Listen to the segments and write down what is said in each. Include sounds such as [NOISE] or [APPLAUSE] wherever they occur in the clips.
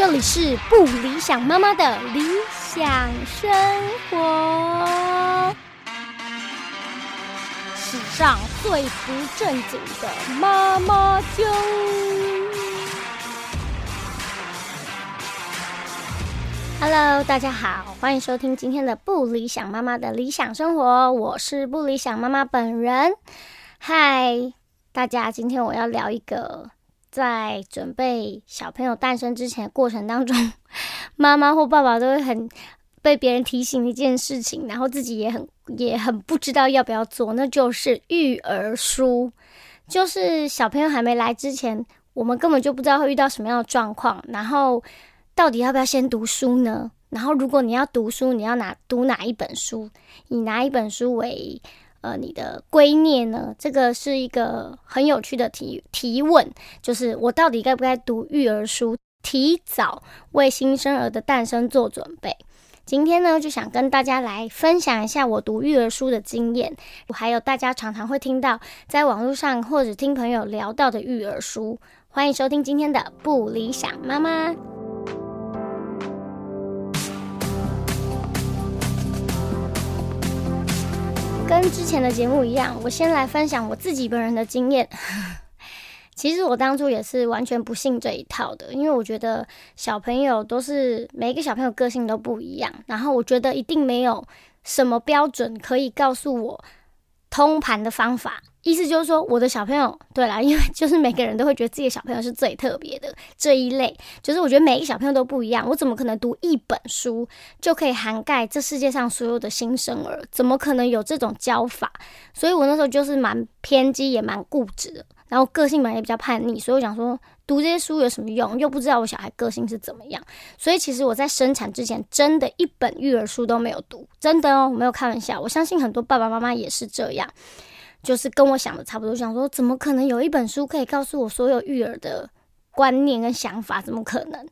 这里是不理想妈妈的理想生活，史上最不正经的妈妈经。Hello，大家好，欢迎收听今天的不理想妈妈的理想生活，我是不理想妈妈本人。嗨，大家，今天我要聊一个。在准备小朋友诞生之前的过程当中，妈妈或爸爸都会很被别人提醒一件事情，然后自己也很也很不知道要不要做，那就是育儿书。就是小朋友还没来之前，我们根本就不知道会遇到什么样的状况，然后到底要不要先读书呢？然后如果你要读书，你要拿读哪一本书？以哪一本书为？呃，你的归臬呢？这个是一个很有趣的提提问，就是我到底该不该读育儿书，提早为新生儿的诞生做准备？今天呢，就想跟大家来分享一下我读育儿书的经验，还有大家常常会听到在网络上或者听朋友聊到的育儿书。欢迎收听今天的不理想妈妈。跟之前的节目一样，我先来分享我自己本人的经验。[LAUGHS] 其实我当初也是完全不信这一套的，因为我觉得小朋友都是每一个小朋友个性都不一样，然后我觉得一定没有什么标准可以告诉我通盘的方法。意思就是说，我的小朋友，对啦，因为就是每个人都会觉得自己的小朋友是最特别的这一类，就是我觉得每一个小朋友都不一样，我怎么可能读一本书就可以涵盖这世界上所有的新生儿？怎么可能有这种教法？所以我那时候就是蛮偏激，也蛮固执的，然后个性嘛也比较叛逆，所以我想说，读这些书有什么用？又不知道我小孩个性是怎么样，所以其实我在生产之前，真的一本育儿书都没有读，真的哦，我没有开玩笑，我相信很多爸爸妈妈也是这样。就是跟我想的差不多，想说怎么可能有一本书可以告诉我所有育儿的观念跟想法？怎么可能？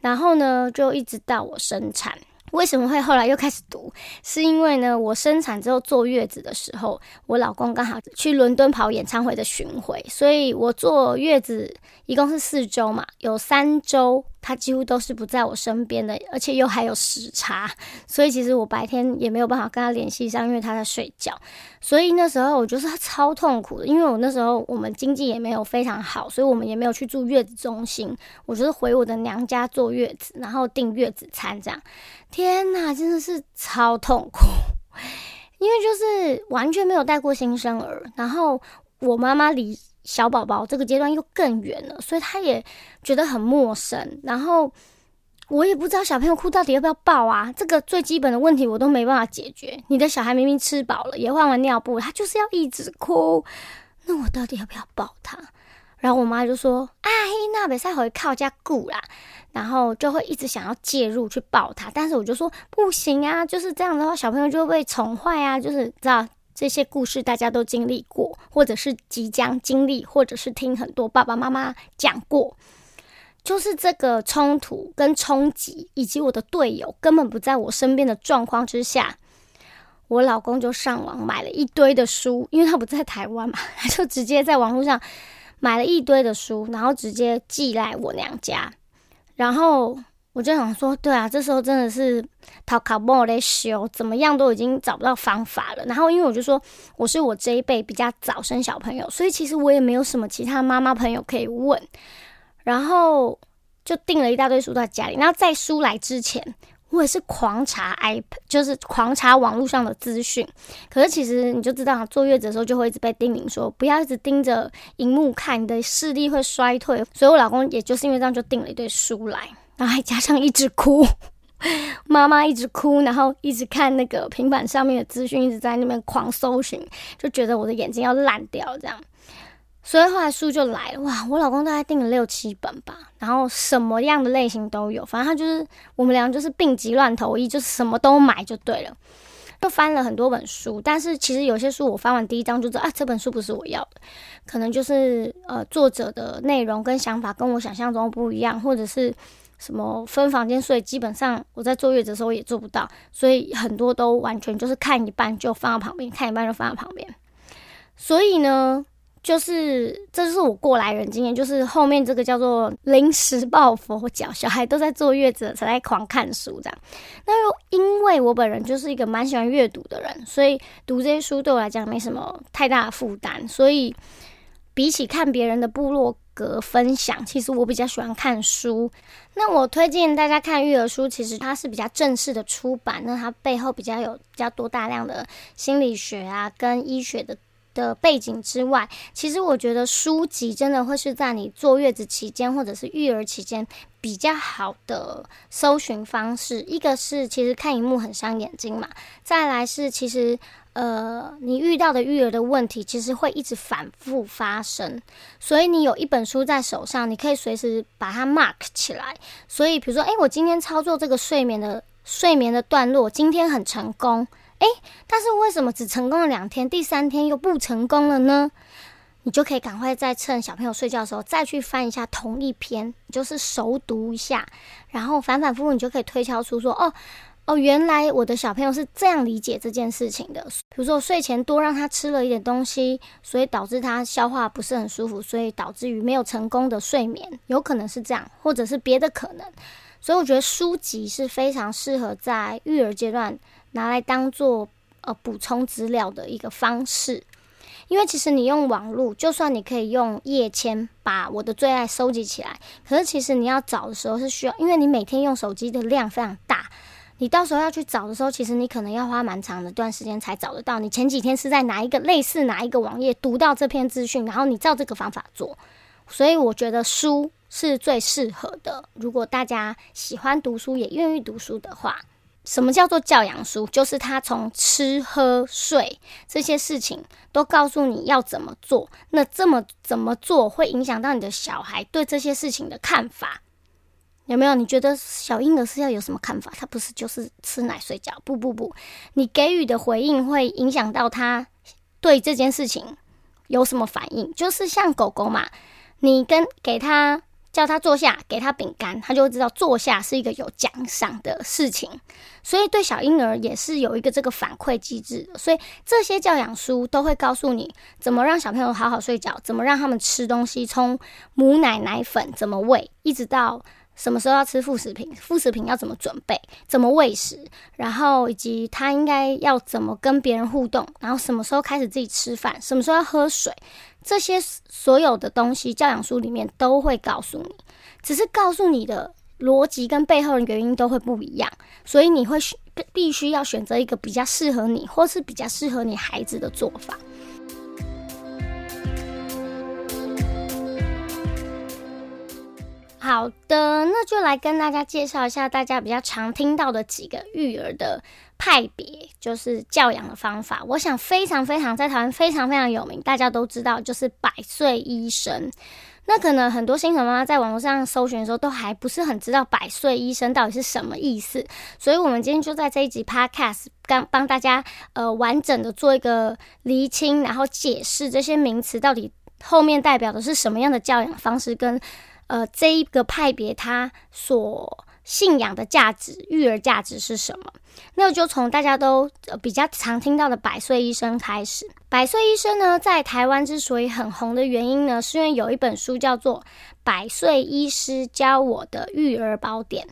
然后呢，就一直到我生产，为什么会后来又开始读？是因为呢，我生产之后坐月子的时候，我老公刚好去伦敦跑演唱会的巡回，所以我坐月子一共是四周嘛，有三周。他几乎都是不在我身边的，而且又还有时差，所以其实我白天也没有办法跟他联系上，因为他在睡觉。所以那时候我就是超痛苦的，因为我那时候我们经济也没有非常好，所以我们也没有去住月子中心，我就是回我的娘家坐月子，然后订月子餐这样。天哪，真的是超痛苦，[LAUGHS] 因为就是完全没有带过新生儿，然后我妈妈离。小宝宝这个阶段又更远了，所以她也觉得很陌生。然后我也不知道小朋友哭到底要不要抱啊，这个最基本的问题我都没办法解决。你的小孩明明吃饱了，也换完尿布，他就是要一直哭，那我到底要不要抱他？然后我妈就说：“啊，那比赛回靠家顾啦。”然后就会一直想要介入去抱他，但是我就说不行啊，就是这样的话，小朋友就会被宠坏啊，就是知道。这些故事大家都经历过，或者是即将经历，或者是听很多爸爸妈妈讲过。就是这个冲突跟冲击，以及我的队友根本不在我身边的状况之下，我老公就上网买了一堆的书，因为他不在台湾嘛，他就直接在网络上买了一堆的书，然后直接寄来我娘家，然后。我就想说，对啊，这时候真的是讨卡莫的修，怎么样都已经找不到方法了。然后，因为我就说我是我这一辈比较早生小朋友，所以其实我也没有什么其他妈妈朋友可以问。然后就订了一大堆书在家里。然后在书来之前，我也是狂查 iPad，就是狂查网络上的资讯。可是其实你就知道，坐月子的时候就会一直被叮咛说，不要一直盯着荧幕看，你的视力会衰退。所以我老公也就是因为这样，就订了一堆书来。然后还加上一直哭，[LAUGHS] 妈妈一直哭，然后一直看那个平板上面的资讯，一直在那边狂搜寻，就觉得我的眼睛要烂掉这样。所以后来书就来了，哇！我老公大概订了六七本吧，然后什么样的类型都有，反正他就是我们俩就是病急乱投医，就是什么都买就对了。就翻了很多本书，但是其实有些书我翻完第一章就知道啊，这本书不是我要的，可能就是呃作者的内容跟想法跟我想象中不一样，或者是。什么分房间睡，基本上我在坐月子的时候也做不到，所以很多都完全就是看一半就放到旁边，看一半就放到旁边。所以呢，就是这就是我过来人经验，就是后面这个叫做临时抱佛脚，小孩都在坐月子才在狂看书这样。那又因为我本人就是一个蛮喜欢阅读的人，所以读这些书对我来讲没什么太大的负担。所以比起看别人的部落格分享，其实我比较喜欢看书。那我推荐大家看育儿书，其实它是比较正式的出版，那它背后比较有比较多大量的心理学啊跟医学的。的背景之外，其实我觉得书籍真的会是在你坐月子期间或者是育儿期间比较好的搜寻方式。一个是其实看荧幕很伤眼睛嘛，再来是其实呃你遇到的育儿的问题其实会一直反复发生，所以你有一本书在手上，你可以随时把它 mark 起来。所以比如说，诶，我今天操作这个睡眠的睡眠的段落，今天很成功。诶，但是为什么只成功了两天，第三天又不成功了呢？你就可以赶快再趁小朋友睡觉的时候再去翻一下同一篇，就是熟读一下，然后反反复复，你就可以推敲出说，哦哦，原来我的小朋友是这样理解这件事情的。比如说睡前多让他吃了一点东西，所以导致他消化不是很舒服，所以导致于没有成功的睡眠，有可能是这样，或者是别的可能。所以我觉得书籍是非常适合在育儿阶段。拿来当做呃补充资料的一个方式，因为其实你用网络，就算你可以用页签把我的最爱收集起来，可是其实你要找的时候是需要，因为你每天用手机的量非常大，你到时候要去找的时候，其实你可能要花蛮长的段时间才找得到。你前几天是在哪一个类似哪一个网页读到这篇资讯，然后你照这个方法做，所以我觉得书是最适合的。如果大家喜欢读书也愿意读书的话。什么叫做教养书？就是他从吃喝睡这些事情都告诉你要怎么做。那这么怎么做会影响到你的小孩对这些事情的看法？有没有？你觉得小婴儿是要有什么看法？他不是就是吃奶睡觉？不不不，你给予的回应会影响到他对这件事情有什么反应？就是像狗狗嘛，你跟给他。叫他坐下，给他饼干，他就会知道坐下是一个有奖赏的事情。所以对小婴儿也是有一个这个反馈机制。所以这些教养书都会告诉你怎么让小朋友好好睡觉，怎么让他们吃东西，从母奶奶粉怎么喂，一直到。什么时候要吃副食品？副食品要怎么准备？怎么喂食？然后以及他应该要怎么跟别人互动？然后什么时候开始自己吃饭？什么时候要喝水？这些所有的东西，教养书里面都会告诉你，只是告诉你的逻辑跟背后的原因都会不一样，所以你会必须要选择一个比较适合你，或是比较适合你孩子的做法。好的，那就来跟大家介绍一下大家比较常听到的几个育儿的派别，就是教养的方法。我想非常非常在台湾非常非常有名，大家都知道，就是百岁医生。那可能很多新手妈妈在网络上搜寻的时候，都还不是很知道百岁医生到底是什么意思。所以，我们今天就在这一集 Podcast 刚帮大家呃完整的做一个厘清，然后解释这些名词到底后面代表的是什么样的教养方式跟。呃，这一个派别他所信仰的价值，育儿价值是什么？那就从大家都呃比较常听到的百岁医生开始。百岁医生呢，在台湾之所以很红的原因呢，是因为有一本书叫做《百岁医师教我的育儿宝典》。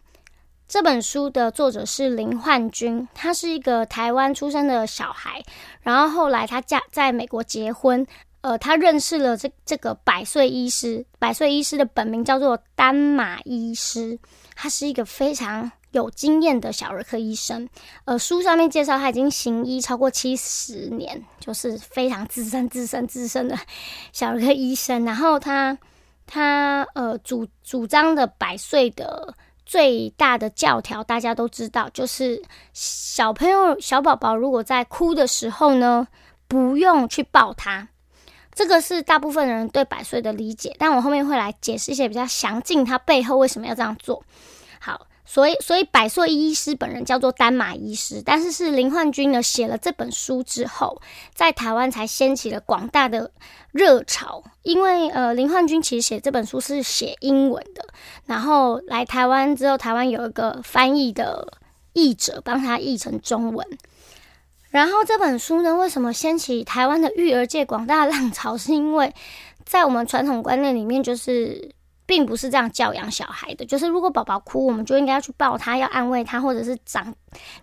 这本书的作者是林焕君，他是一个台湾出生的小孩，然后后来他嫁在美国结婚。呃，他认识了这这个百岁医师，百岁医师的本名叫做丹马医师，他是一个非常有经验的小儿科医生。呃，书上面介绍他已经行医超过七十年，就是非常资深、资深、资深的 [LAUGHS] 小儿科医生。然后他他呃主主张的百岁的最大的教条，大家都知道，就是小朋友小宝宝如果在哭的时候呢，不用去抱他。这个是大部分人对百岁的理解，但我后面会来解释一些比较详尽，他背后为什么要这样做。好，所以所以百岁医师本人叫做丹马医师，但是是林焕君呢写了这本书之后，在台湾才掀起了广大的热潮。因为呃，林焕君其实写这本书是写英文的，然后来台湾之后，台湾有一个翻译的译者帮他译成中文。然后这本书呢，为什么掀起台湾的育儿界广大浪潮？是因为在我们传统观念里面，就是并不是这样教养小孩的。就是如果宝宝哭，我们就应该要去抱他，要安慰他，或者是长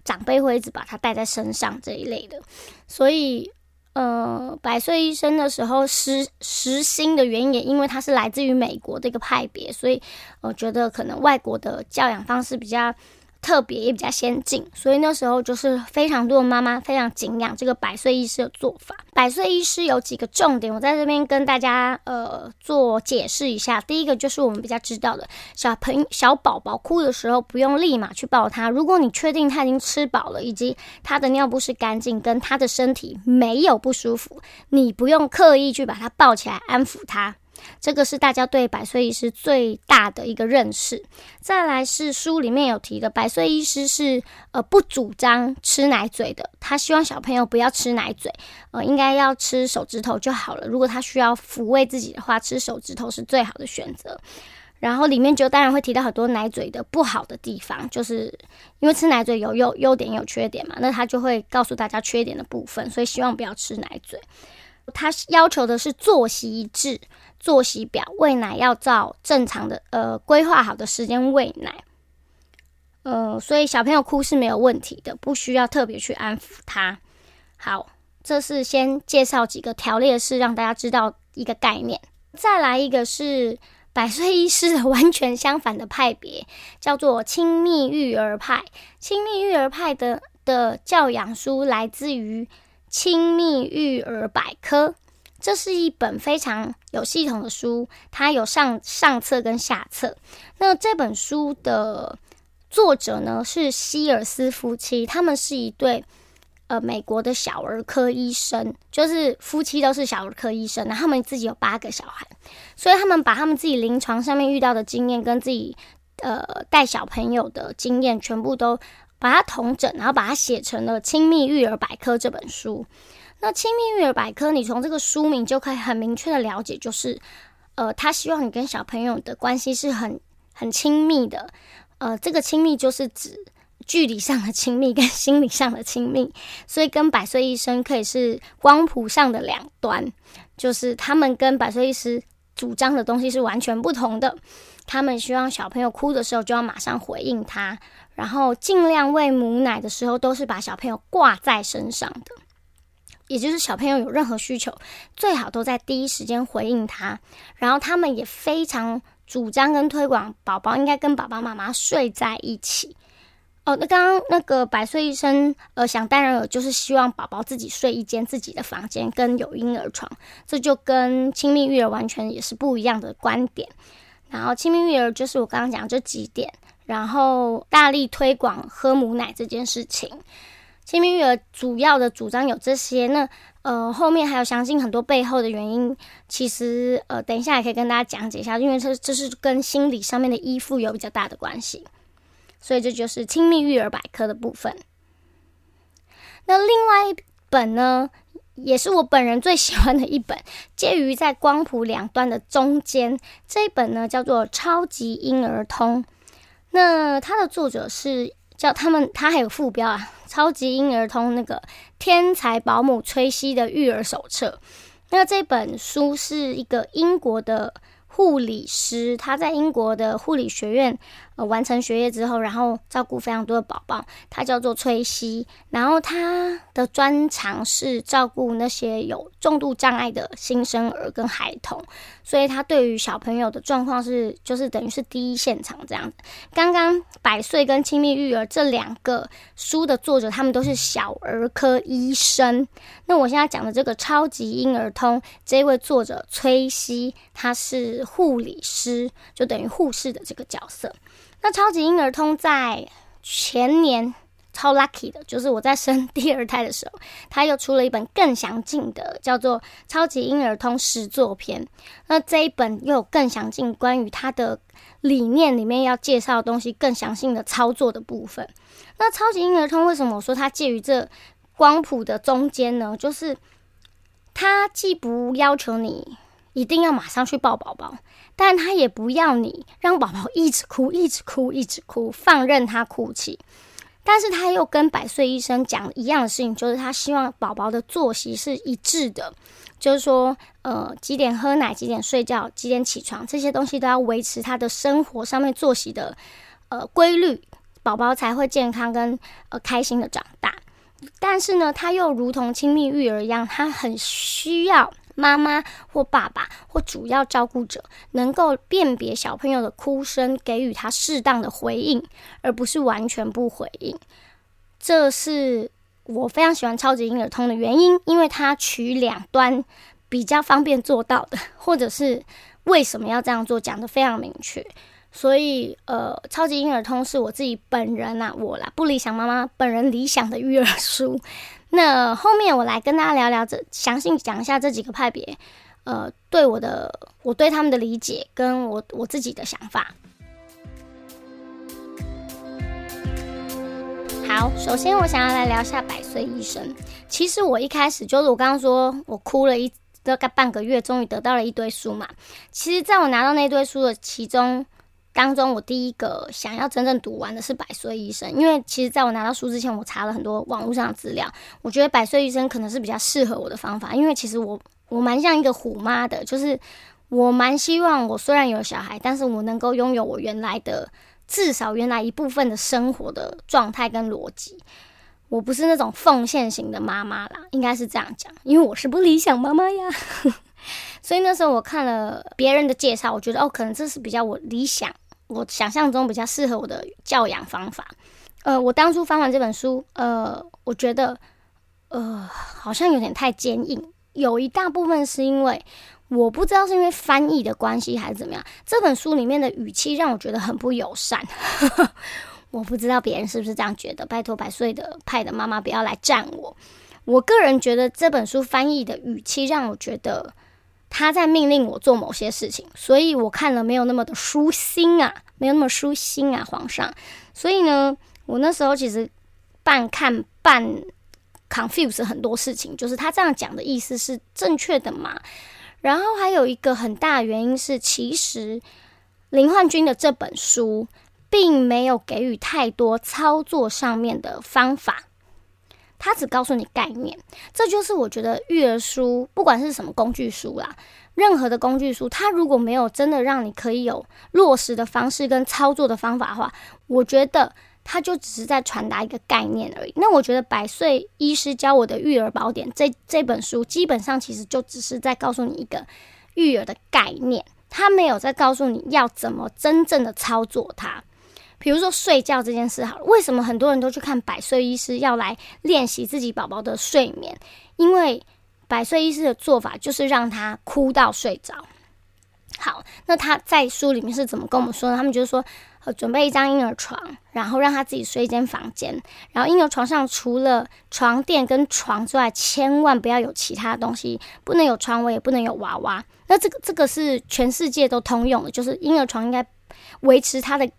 长辈会一直把他带在身上这一类的。所以，呃，百岁医生的时候实实心的原因，也因为他是来自于美国这个派别，所以我觉得可能外国的教养方式比较。特别也比较先进，所以那时候就是非常多的妈妈非常敬仰这个百岁医师的做法。百岁医师有几个重点，我在这边跟大家呃做解释一下。第一个就是我们比较知道的，小朋小宝宝哭的时候不用立马去抱他，如果你确定他已经吃饱了，以及他的尿布是干净，跟他的身体没有不舒服，你不用刻意去把他抱起来安抚他。这个是大家对百岁医师最大的一个认识。再来是书里面有提的，百岁医师是呃不主张吃奶嘴的，他希望小朋友不要吃奶嘴，呃应该要吃手指头就好了。如果他需要抚慰自己的话，吃手指头是最好的选择。然后里面就当然会提到很多奶嘴的不好的地方，就是因为吃奶嘴有优优点有缺点嘛，那他就会告诉大家缺点的部分，所以希望不要吃奶嘴。他要求的是作息一致。作息表喂奶要照正常的呃规划好的时间喂奶，呃，所以小朋友哭是没有问题的，不需要特别去安抚他。好，这是先介绍几个条列式，让大家知道一个概念。再来一个是百岁医师的完全相反的派别，叫做亲密育儿派。亲密育儿派的的教养书来自于《亲密育儿百科》。这是一本非常有系统的书，它有上上册跟下册。那这本书的作者呢是希尔斯夫妻，他们是一对呃美国的小儿科医生，就是夫妻都是小儿科医生，然后他们自己有八个小孩，所以他们把他们自己临床上面遇到的经验跟自己呃带小朋友的经验全部都把它统整，然后把它写成了《亲密育儿百科》这本书。那亲密育儿百科，你从这个书名就可以很明确的了解，就是，呃，他希望你跟小朋友的关系是很很亲密的，呃，这个亲密就是指距离上的亲密 [LAUGHS] 跟心理上的亲密，所以跟百岁医生可以是光谱上的两端，就是他们跟百岁医师主张的东西是完全不同的，他们希望小朋友哭的时候就要马上回应他，然后尽量喂母奶的时候都是把小朋友挂在身上的。也就是小朋友有任何需求，最好都在第一时间回应他。然后他们也非常主张跟推广，宝宝应该跟爸爸妈妈睡在一起。哦，那刚刚那个百岁医生，呃，想当然有，就是希望宝宝自己睡一间自己的房间，跟有婴儿床。这就跟亲密育儿完全也是不一样的观点。然后亲密育儿就是我刚刚讲这几点，然后大力推广喝母奶这件事情。亲密育儿主要的主张有这些，那呃后面还有相信很多背后的原因，其实呃等一下也可以跟大家讲解一下，因为这这是跟心理上面的依附有比较大的关系，所以这就是亲密育儿百科的部分。那另外一本呢，也是我本人最喜欢的一本，介于在光谱两端的中间，这一本呢叫做《超级婴儿通》，那它的作者是。叫他们，他还有副标啊，《超级婴儿通》那个天才保姆崔西的育儿手册。那这本书是一个英国的。护理师，他在英国的护理学院完成学业之后，然后照顾非常多的宝宝。他叫做崔西，然后他的专长是照顾那些有重度障碍的新生儿跟孩童，所以他对于小朋友的状况是就是等于是第一现场这样子。刚刚百岁跟亲密育儿这两个书的作者，他们都是小儿科医生。那我现在讲的这个超级婴儿通，这位作者崔西，他是。护理师就等于护士的这个角色。那超级婴儿通在前年超 lucky 的，就是我在生第二胎的时候，他又出了一本更详尽的，叫做《超级婴儿通实作篇》。那这一本又有更详尽关于他的理念里面要介绍的东西，更详细的操作的部分。那超级婴儿通为什么我说它介于这光谱的中间呢？就是它既不要求你。一定要马上去抱宝宝，但他也不要你让宝宝一直哭、一直哭、一直哭，放任他哭泣。但是他又跟百岁医生讲一样的事情，就是他希望宝宝的作息是一致的，就是说，呃，几点喝奶，几点睡觉，几点起床，这些东西都要维持他的生活上面作息的呃规律，宝宝才会健康跟呃开心的长大。但是呢，他又如同亲密育儿一样，他很需要。妈妈或爸爸或主要照顾者能够辨别小朋友的哭声，给予他适当的回应，而不是完全不回应。这是我非常喜欢超级婴儿通的原因，因为它取两端比较方便做到的，或者是为什么要这样做讲得非常明确。所以，呃，超级婴儿通是我自己本人呐，我啦不理想妈妈本人理想的育儿书。那后面我来跟大家聊聊这，详细讲一下这几个派别，呃，对我的我对他们的理解，跟我我自己的想法。好，首先我想要来聊一下百岁医生。其实我一开始就是我刚刚说我哭了一大概半个月，终于得到了一堆书嘛。其实，在我拿到那堆书的其中。当中，我第一个想要真正读完的是《百岁医生》，因为其实在我拿到书之前，我查了很多网络上的资料，我觉得《百岁医生》可能是比较适合我的方法，因为其实我我蛮像一个虎妈的，就是我蛮希望我虽然有小孩，但是我能够拥有我原来的至少原来一部分的生活的状态跟逻辑。我不是那种奉献型的妈妈啦，应该是这样讲，因为我是不理想妈妈呀。所以那时候我看了别人的介绍，我觉得哦，可能这是比较我理想、我想象中比较适合我的教养方法。呃，我当初翻完这本书，呃，我觉得呃好像有点太坚硬，有一大部分是因为我不知道是因为翻译的关系还是怎么样，这本书里面的语气让我觉得很不友善。[LAUGHS] 我不知道别人是不是这样觉得，拜托百岁的派的妈妈不要来赞我。我个人觉得这本书翻译的语气让我觉得。他在命令我做某些事情，所以我看了没有那么的舒心啊，没有那么舒心啊，皇上。所以呢，我那时候其实半看半 confuse 很多事情，就是他这样讲的意思是正确的嘛？然后还有一个很大原因是，其实林焕君的这本书并没有给予太多操作上面的方法。他只告诉你概念，这就是我觉得育儿书，不管是什么工具书啦，任何的工具书，它如果没有真的让你可以有落实的方式跟操作的方法的话，我觉得它就只是在传达一个概念而已。那我觉得《百岁医师教我的育儿宝典》这这本书，基本上其实就只是在告诉你一个育儿的概念，它没有在告诉你要怎么真正的操作它。比如说睡觉这件事，好了，为什么很多人都去看百岁医师要来练习自己宝宝的睡眠？因为百岁医师的做法就是让他哭到睡着。好，那他在书里面是怎么跟我们说呢？他们就是说，呃，准备一张婴儿床，然后让他自己睡一间房间，然后婴儿床上除了床垫跟床之外，千万不要有其他东西，不能有床围，也不能有娃娃。那这个这个是全世界都通用的，就是婴儿床应该维持它的。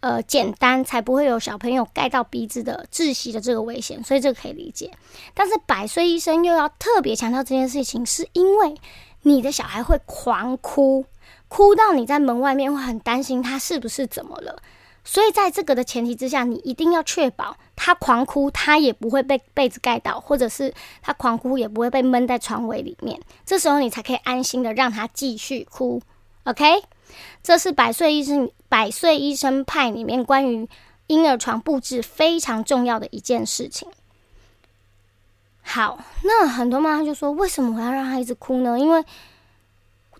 呃，简单才不会有小朋友盖到鼻子的窒息的这个危险，所以这个可以理解。但是百岁医生又要特别强调这件事情，是因为你的小孩会狂哭，哭到你在门外面会很担心他是不是怎么了。所以在这个的前提之下，你一定要确保他狂哭，他也不会被被子盖到，或者是他狂哭也不会被闷在床尾里面。这时候你才可以安心的让他继续哭。OK。这是百岁医生百岁医生派里面关于婴儿床布置非常重要的一件事情。好，那很多妈妈就说：“为什么我要让他一直哭呢？因为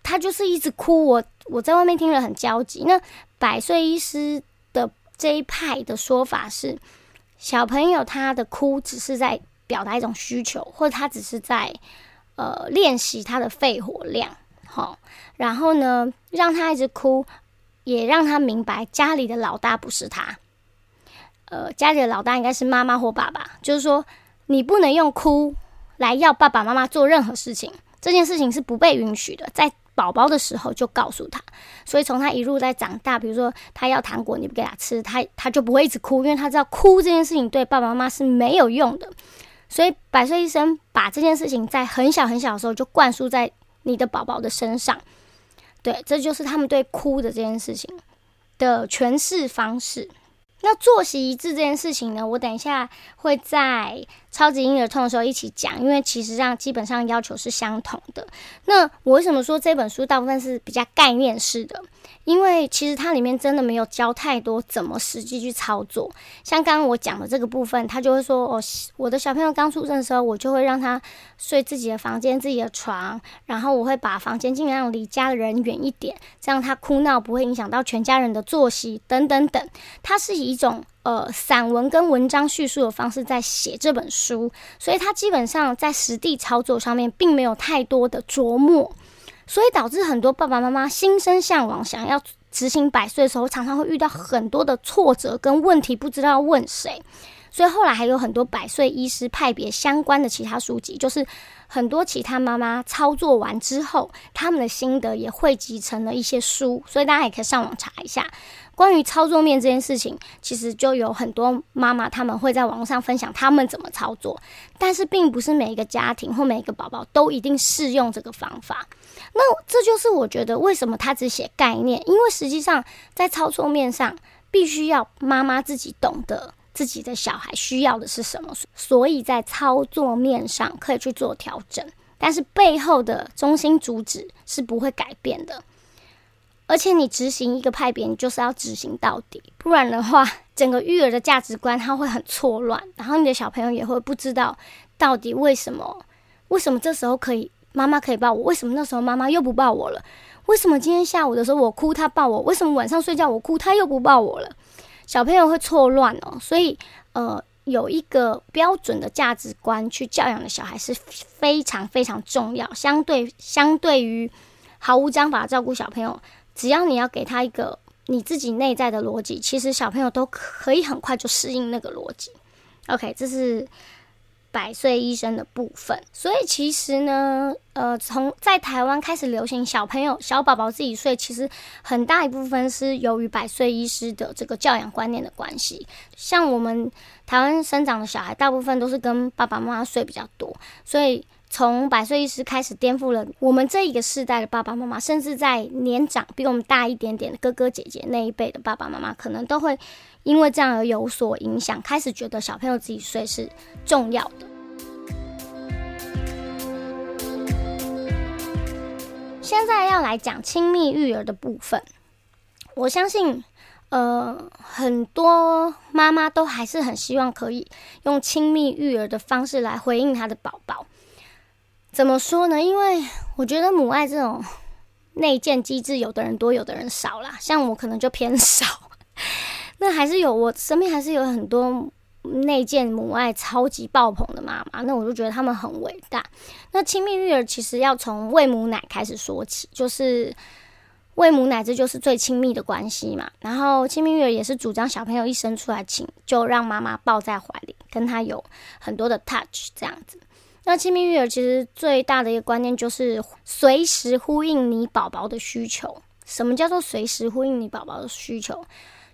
他就是一直哭，我我在外面听了很焦急。”那百岁医师的这一派的说法是：小朋友他的哭只是在表达一种需求，或者他只是在呃练习他的肺活量。好，然后呢，让他一直哭，也让他明白家里的老大不是他，呃，家里的老大应该是妈妈或爸爸。就是说，你不能用哭来要爸爸妈妈做任何事情，这件事情是不被允许的。在宝宝的时候就告诉他，所以从他一路在长大，比如说他要糖果，你不给他吃，他他就不会一直哭，因为他知道哭这件事情对爸爸妈妈是没有用的。所以百岁医生把这件事情在很小很小的时候就灌输在。你的宝宝的身上，对，这就是他们对哭的这件事情的诠释方式。那作息一致这件事情呢，我等一下会在超级婴儿痛的时候一起讲，因为其实上基本上要求是相同的。那我为什么说这本书大部分是比较概念式的？因为其实它里面真的没有教太多怎么实际去操作。像刚刚我讲的这个部分，他就会说：“哦，我的小朋友刚出生的时候，我就会让他睡自己的房间、自己的床，然后我会把房间尽量离家人远一点，这样他哭闹不会影响到全家人的作息等等等。”它是以一种呃散文跟文章叙述的方式在写这本书，所以他基本上在实地操作上面并没有太多的琢磨。所以导致很多爸爸妈妈心生向往，想要执行百岁的时候，常常会遇到很多的挫折跟问题，不知道问谁。所以后来还有很多百岁医师派别相关的其他书籍，就是很多其他妈妈操作完之后，他们的心得也汇集成了一些书。所以大家也可以上网查一下。关于操作面这件事情，其实就有很多妈妈他们会在网络上分享他们怎么操作，但是并不是每一个家庭或每一个宝宝都一定适用这个方法。那这就是我觉得为什么他只写概念，因为实际上在操作面上，必须要妈妈自己懂得自己的小孩需要的是什么，所以在操作面上可以去做调整，但是背后的中心主旨是不会改变的。而且你执行一个派别，你就是要执行到底，不然的话，[LAUGHS] 整个育儿的价值观它会很错乱，然后你的小朋友也会不知道到底为什么，为什么这时候可以妈妈可以抱我，为什么那时候妈妈又不抱我了？为什么今天下午的时候我哭他抱我，为什么晚上睡觉我哭他又不抱我了？小朋友会错乱哦，所以呃，有一个标准的价值观去教养的小孩是非常非常重要，相对相对于毫无章法照顾小朋友。只要你要给他一个你自己内在的逻辑，其实小朋友都可以很快就适应那个逻辑。OK，这是百岁医生的部分。所以其实呢，呃，从在台湾开始流行小朋友小宝宝自己睡，其实很大一部分是由于百岁医师的这个教养观念的关系。像我们台湾生长的小孩，大部分都是跟爸爸妈妈睡比较多，所以。从百岁医师开始颠覆了我们这一个世代的爸爸妈妈，甚至在年长比我们大一点点的哥哥姐姐那一辈的爸爸妈妈，可能都会因为这样而有所影响，开始觉得小朋友自己睡是重要的。现在要来讲亲密育儿的部分，我相信，呃，很多妈妈都还是很希望可以用亲密育儿的方式来回应她的宝宝。怎么说呢？因为我觉得母爱这种内建机制，有的人多，有的人少啦。像我可能就偏少，那还是有我身边还是有很多内建母爱超级爆棚的妈妈。那我就觉得他们很伟大。那亲密育儿其实要从喂母奶开始说起，就是喂母奶，这就是最亲密的关系嘛。然后亲密育儿也是主张小朋友一生出来亲就让妈妈抱在怀里，跟他有很多的 touch 这样子。那亲密育儿其实最大的一个观念就是随时呼应你宝宝的需求。什么叫做随时呼应你宝宝的需求？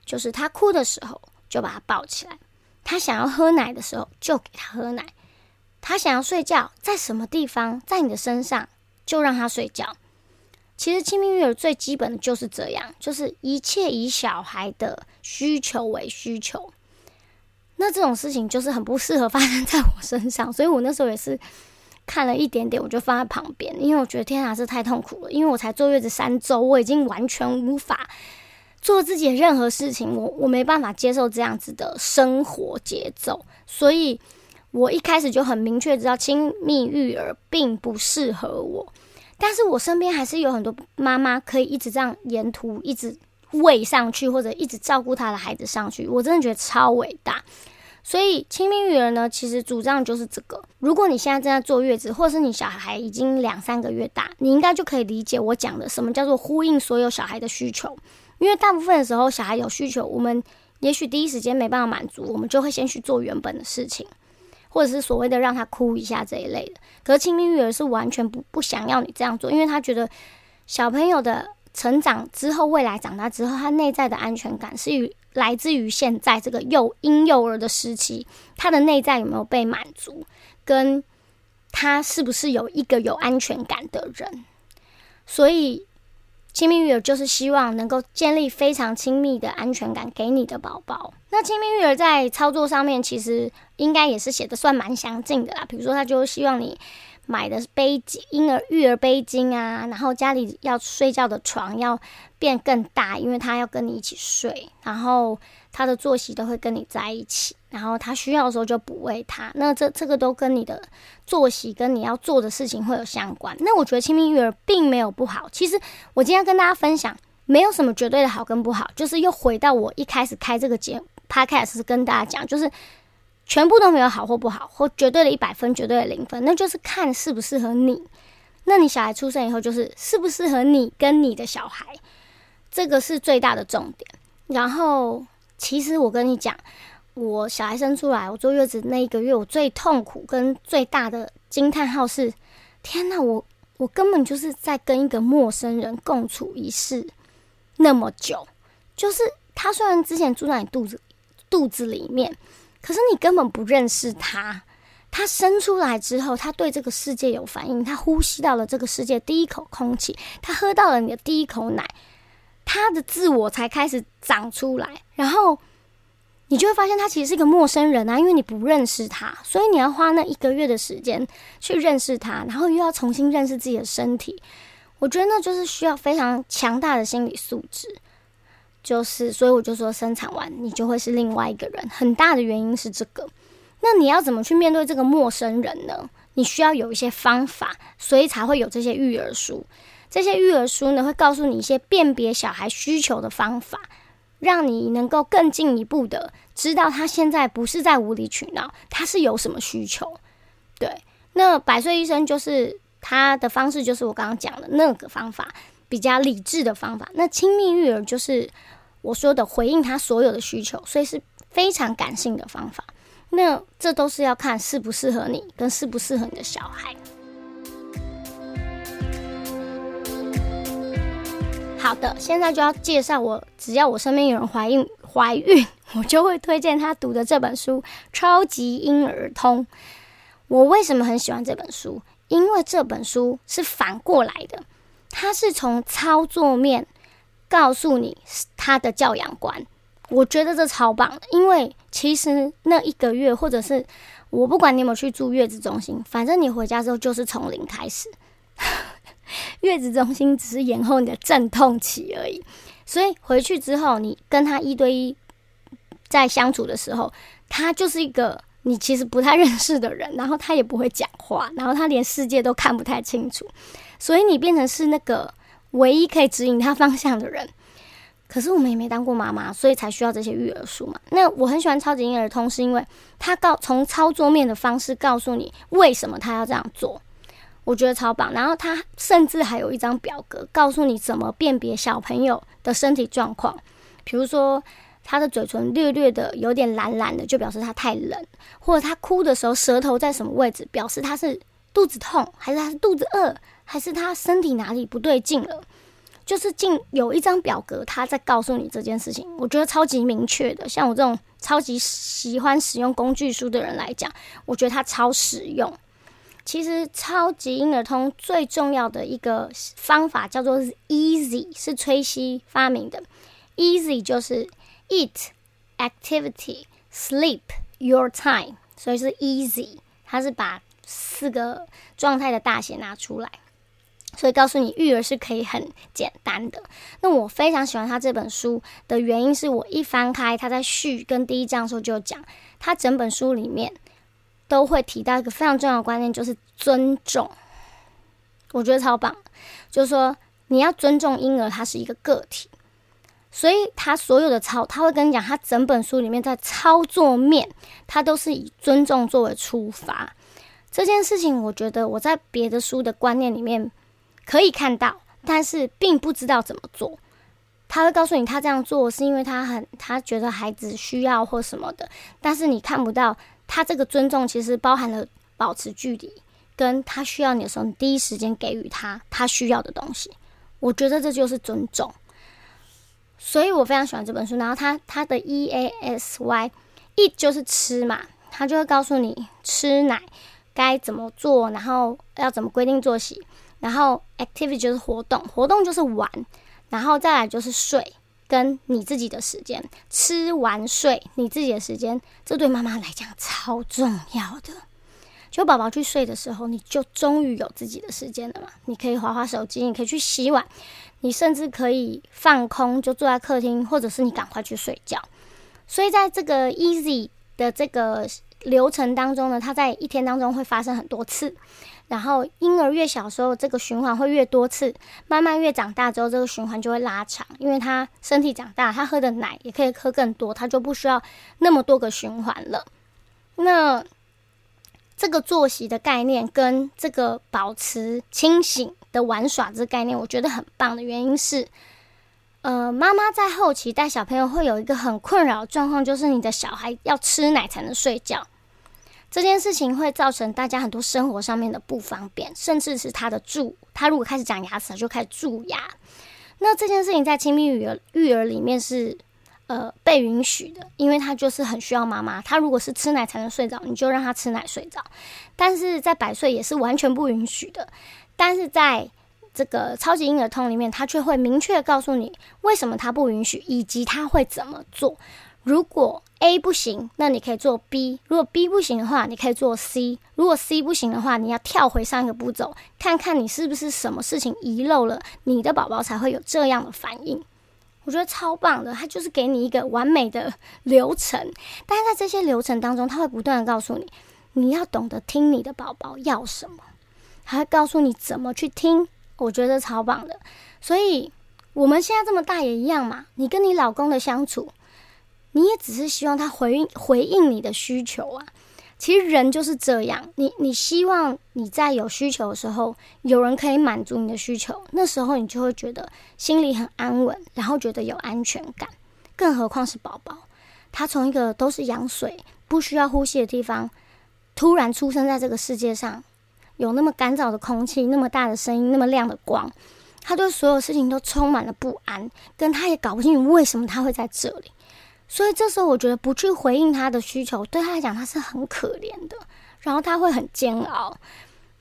就是他哭的时候就把他抱起来，他想要喝奶的时候就给他喝奶，他想要睡觉在什么地方，在你的身上就让他睡觉。其实亲密育儿最基本的就是这样，就是一切以小孩的需求为需求。那这种事情就是很不适合发生在我身上，所以我那时候也是看了一点点，我就放在旁边，因为我觉得天啊，这太痛苦了。因为我才坐月子三周，我已经完全无法做自己的任何事情，我我没办法接受这样子的生活节奏，所以我一开始就很明确知道亲密育儿并不适合我。但是我身边还是有很多妈妈可以一直这样沿途一直。喂上去，或者一直照顾他的孩子上去，我真的觉得超伟大。所以亲密育儿呢，其实主张就是这个。如果你现在正在坐月子，或者是你小孩已经两三个月大，你应该就可以理解我讲的什么叫做呼应所有小孩的需求。因为大部分的时候，小孩有需求，我们也许第一时间没办法满足，我们就会先去做原本的事情，或者是所谓的让他哭一下这一类的。可是亲密育儿是完全不不想要你这样做，因为他觉得小朋友的。成长之后，未来长大之后，他内在的安全感是与来自于现在这个幼婴幼儿的时期，他的内在有没有被满足，跟他是不是有一个有安全感的人。所以，亲密育儿就是希望能够建立非常亲密的安全感给你的宝宝。那亲密育儿在操作上面，其实应该也是写的算蛮详尽的啦。比如说，他就希望你买的背巾、婴儿育儿背巾啊，然后家里要睡觉的床要变更大，因为他要跟你一起睡，然后他的作息都会跟你在一起，然后他需要的时候就补喂他。那这这个都跟你的作息跟你要做的事情会有相关。那我觉得亲密育儿并没有不好。其实我今天跟大家分享，没有什么绝对的好跟不好，就是又回到我一开始开这个节。Podcast 跟大家讲，就是全部都没有好或不好，或绝对的一百分，绝对的零分，那就是看适不适合你。那你小孩出生以后，就是适不适合你跟你的小孩，这个是最大的重点。然后，其实我跟你讲，我小孩生出来，我坐月子那一个月，我最痛苦跟最大的惊叹号是：天哪，我我根本就是在跟一个陌生人共处一室那么久，就是他虽然之前住在你肚子。肚子里面，可是你根本不认识他。他生出来之后，他对这个世界有反应，他呼吸到了这个世界第一口空气，他喝到了你的第一口奶，他的自我才开始长出来。然后你就会发现，他其实是一个陌生人啊，因为你不认识他，所以你要花那一个月的时间去认识他，然后又要重新认识自己的身体。我觉得那就是需要非常强大的心理素质。就是，所以我就说，生产完你就会是另外一个人。很大的原因是这个。那你要怎么去面对这个陌生人呢？你需要有一些方法，所以才会有这些育儿书。这些育儿书呢，会告诉你一些辨别小孩需求的方法，让你能够更进一步的知道他现在不是在无理取闹，他是有什么需求。对，那百岁医生就是他的方式，就是我刚刚讲的那个方法，比较理智的方法。那亲密育儿就是。我说的回应他所有的需求，所以是非常感性的方法。那这都是要看适不适合你，跟适不适合你的小孩。好的，现在就要介绍我，只要我身边有人怀孕，怀孕我就会推荐他读的这本书《超级婴儿通》。我为什么很喜欢这本书？因为这本书是反过来的，它是从操作面。告诉你他的教养观，我觉得这超棒。因为其实那一个月，或者是我不管你有没有去住月子中心，反正你回家之后就是从零开始。[LAUGHS] 月子中心只是延后你的阵痛期而已，所以回去之后，你跟他一对一在相处的时候，他就是一个你其实不太认识的人，然后他也不会讲话，然后他连世界都看不太清楚，所以你变成是那个。唯一可以指引他方向的人，可是我们也没当过妈妈，所以才需要这些育儿书嘛。那我很喜欢超级婴儿通，是因为他告从操作面的方式告诉你为什么他要这样做，我觉得超棒。然后他甚至还有一张表格，告诉你怎么辨别小朋友的身体状况，比如说他的嘴唇略略的有点蓝蓝的，就表示他太冷；或者他哭的时候舌头在什么位置，表示他是肚子痛还是他是肚子饿。还是他身体哪里不对劲了？就是进有一张表格，他在告诉你这件事情。我觉得超级明确的，像我这种超级喜欢使用工具书的人来讲，我觉得它超实用。其实超级婴儿通最重要的一个方法叫做 Easy，是崔西发明的。Easy 就是 Eat, Activity, Sleep, Your Time，所以是 Easy。它是把四个状态的大写拿出来。所以告诉你，育儿是可以很简单的。那我非常喜欢他这本书的原因是我一翻开，他在序跟第一章的时候就讲，他整本书里面都会提到一个非常重要的观念，就是尊重。我觉得超棒，就是说你要尊重婴儿，他是一个个体，所以他所有的操，他会跟你讲，他整本书里面在操作面，他都是以尊重作为出发。这件事情，我觉得我在别的书的观念里面。可以看到，但是并不知道怎么做。他会告诉你，他这样做是因为他很他觉得孩子需要或什么的。但是你看不到他这个尊重，其实包含了保持距离，跟他需要你的时候，你第一时间给予他他需要的东西。我觉得这就是尊重。所以我非常喜欢这本书。然后他他的 E A S Y，E 就是吃嘛，他就会告诉你吃奶该怎么做，然后要怎么规定作息。然后 activity 就是活动，活动就是玩，然后再来就是睡，跟你自己的时间，吃完睡你自己的时间，这对妈妈来讲超重要的。就宝宝去睡的时候，你就终于有自己的时间了嘛？你可以划划手机，你可以去洗碗，你甚至可以放空，就坐在客厅，或者是你赶快去睡觉。所以在这个 easy 的这个流程当中呢，它在一天当中会发生很多次。然后婴儿越小时候，这个循环会越多次，慢慢越长大之后，这个循环就会拉长，因为他身体长大，他喝的奶也可以喝更多，他就不需要那么多个循环了。那这个作息的概念跟这个保持清醒的玩耍这个概念，我觉得很棒的原因是，呃，妈妈在后期带小朋友会有一个很困扰的状况，就是你的小孩要吃奶才能睡觉，这件事情会造成大家很多生活上面的不方便，甚至是他的蛀，他如果开始长牙齿，就开始蛀牙。那这件事情在亲密育儿育儿里面是。呃，被允许的，因为他就是很需要妈妈。他如果是吃奶才能睡着，你就让他吃奶睡着。但是在百岁也是完全不允许的。但是在这个超级婴儿通里面，他却会明确告诉你为什么他不允许，以及他会怎么做。如果 A 不行，那你可以做 B；如果 B 不行的话，你可以做 C；如果 C 不行的话，你要跳回上一个步骤，看看你是不是什么事情遗漏了，你的宝宝才会有这样的反应。我觉得超棒的，它就是给你一个完美的流程，但是在这些流程当中，他会不断的告诉你，你要懂得听你的宝宝要什么，还会告诉你怎么去听。我觉得超棒的，所以我们现在这么大也一样嘛。你跟你老公的相处，你也只是希望他回应回应你的需求啊。其实人就是这样，你你希望你在有需求的时候，有人可以满足你的需求，那时候你就会觉得心里很安稳，然后觉得有安全感。更何况是宝宝，他从一个都是羊水、不需要呼吸的地方，突然出生在这个世界上，有那么干燥的空气、那么大的声音、那么亮的光，他对所有事情都充满了不安，跟他也搞不清楚为什么他会在这里。所以这时候，我觉得不去回应他的需求，对他来讲他是很可怜的，然后他会很煎熬。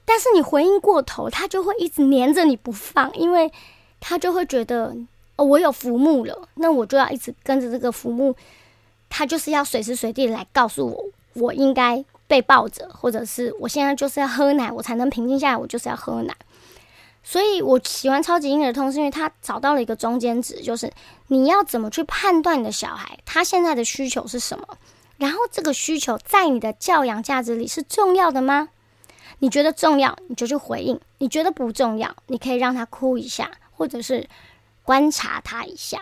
但是你回应过头，他就会一直黏着你不放，因为他就会觉得哦，我有浮木了，那我就要一直跟着这个浮木，他就是要随时随地来告诉我，我应该被抱着，或者是我现在就是要喝奶，我才能平静下来，我就是要喝奶。所以我喜欢超级婴儿通，是因为他找到了一个中间值，就是你要怎么去判断你的小孩他现在的需求是什么，然后这个需求在你的教养价值里是重要的吗？你觉得重要，你就去回应；你觉得不重要，你可以让他哭一下，或者是观察他一下。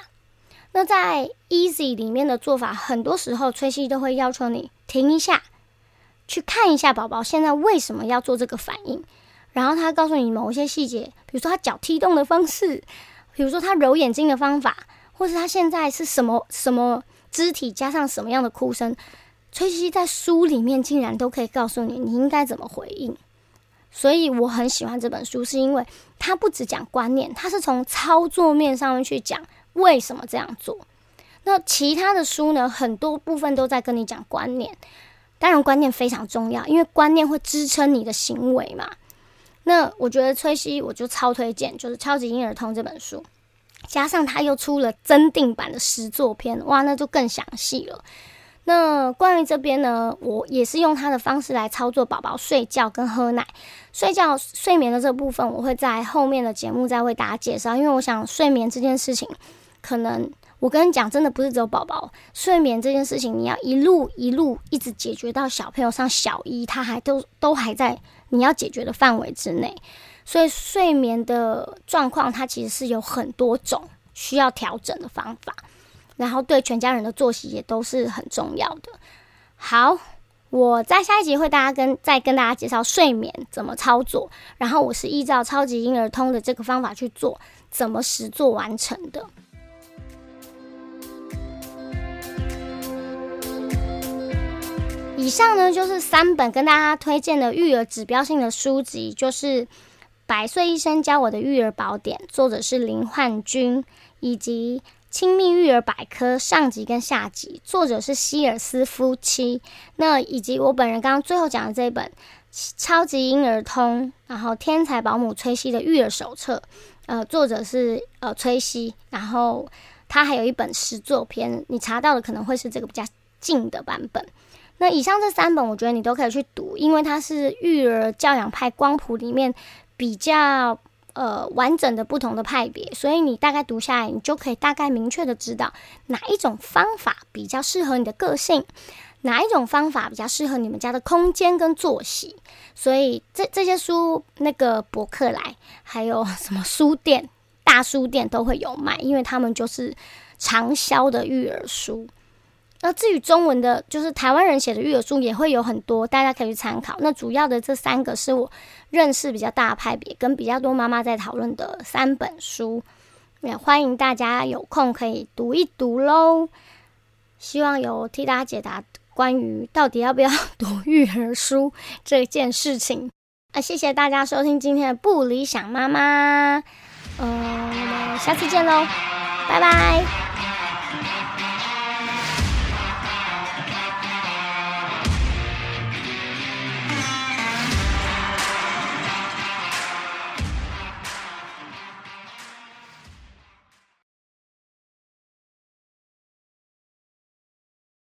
那在 Easy 里面的做法，很多时候崔西都会要求你停一下，去看一下宝宝现在为什么要做这个反应。然后他告诉你某一些细节，比如说他脚踢动的方式，比如说他揉眼睛的方法，或是他现在是什么什么肢体加上什么样的哭声，崔西在书里面竟然都可以告诉你你应该怎么回应。所以我很喜欢这本书，是因为它不只讲观念，它是从操作面上面去讲为什么这样做。那其他的书呢，很多部分都在跟你讲观念，当然观念非常重要，因为观念会支撑你的行为嘛。那我觉得崔西，我就超推荐，就是《超级婴儿通》这本书，加上他又出了增订版的十作篇，哇，那就更详细了。那关于这边呢，我也是用他的方式来操作宝宝睡觉跟喝奶。睡觉睡眠的这部分，我会在后面的节目再为大家介绍，因为我想睡眠这件事情，可能我跟你讲，真的不是只有宝宝睡眠这件事情，你要一路一路一直解决到小朋友上小一，他还都都还在。你要解决的范围之内，所以睡眠的状况它其实是有很多种需要调整的方法，然后对全家人的作息也都是很重要的。好，我在下一集会大家跟再跟大家介绍睡眠怎么操作，然后我是依照超级婴儿通的这个方法去做，怎么实做完成的。以上呢就是三本跟大家推荐的育儿指标性的书籍，就是《百岁医生教我的育儿宝典》，作者是林焕君，以及《亲密育儿百科》上集跟下集，作者是希尔斯夫妻。那以及我本人刚刚最后讲的这一本《超级婴儿通，然后天才保姆崔西的育儿手册，呃，作者是呃崔西，然后他还有一本诗作篇，你查到的可能会是这个比较近的版本。那以上这三本，我觉得你都可以去读，因为它是育儿教养派光谱里面比较呃完整的不同的派别，所以你大概读下来，你就可以大概明确的知道哪一种方法比较适合你的个性。哪一种方法比较适合你们家的空间跟作息？所以这这些书，那个博客来，还有什么书店、大书店都会有卖，因为他们就是畅销的育儿书。那至于中文的，就是台湾人写的育儿书也会有很多，大家可以去参考。那主要的这三个是我认识比较大派别，跟比较多妈妈在讨论的三本书，也欢迎大家有空可以读一读喽。希望有替大家解答。关于到底要不要 [LAUGHS] 读育儿书这件事情啊，谢谢大家收听今天的不理想妈妈，嗯，我们下次见喽，拜拜。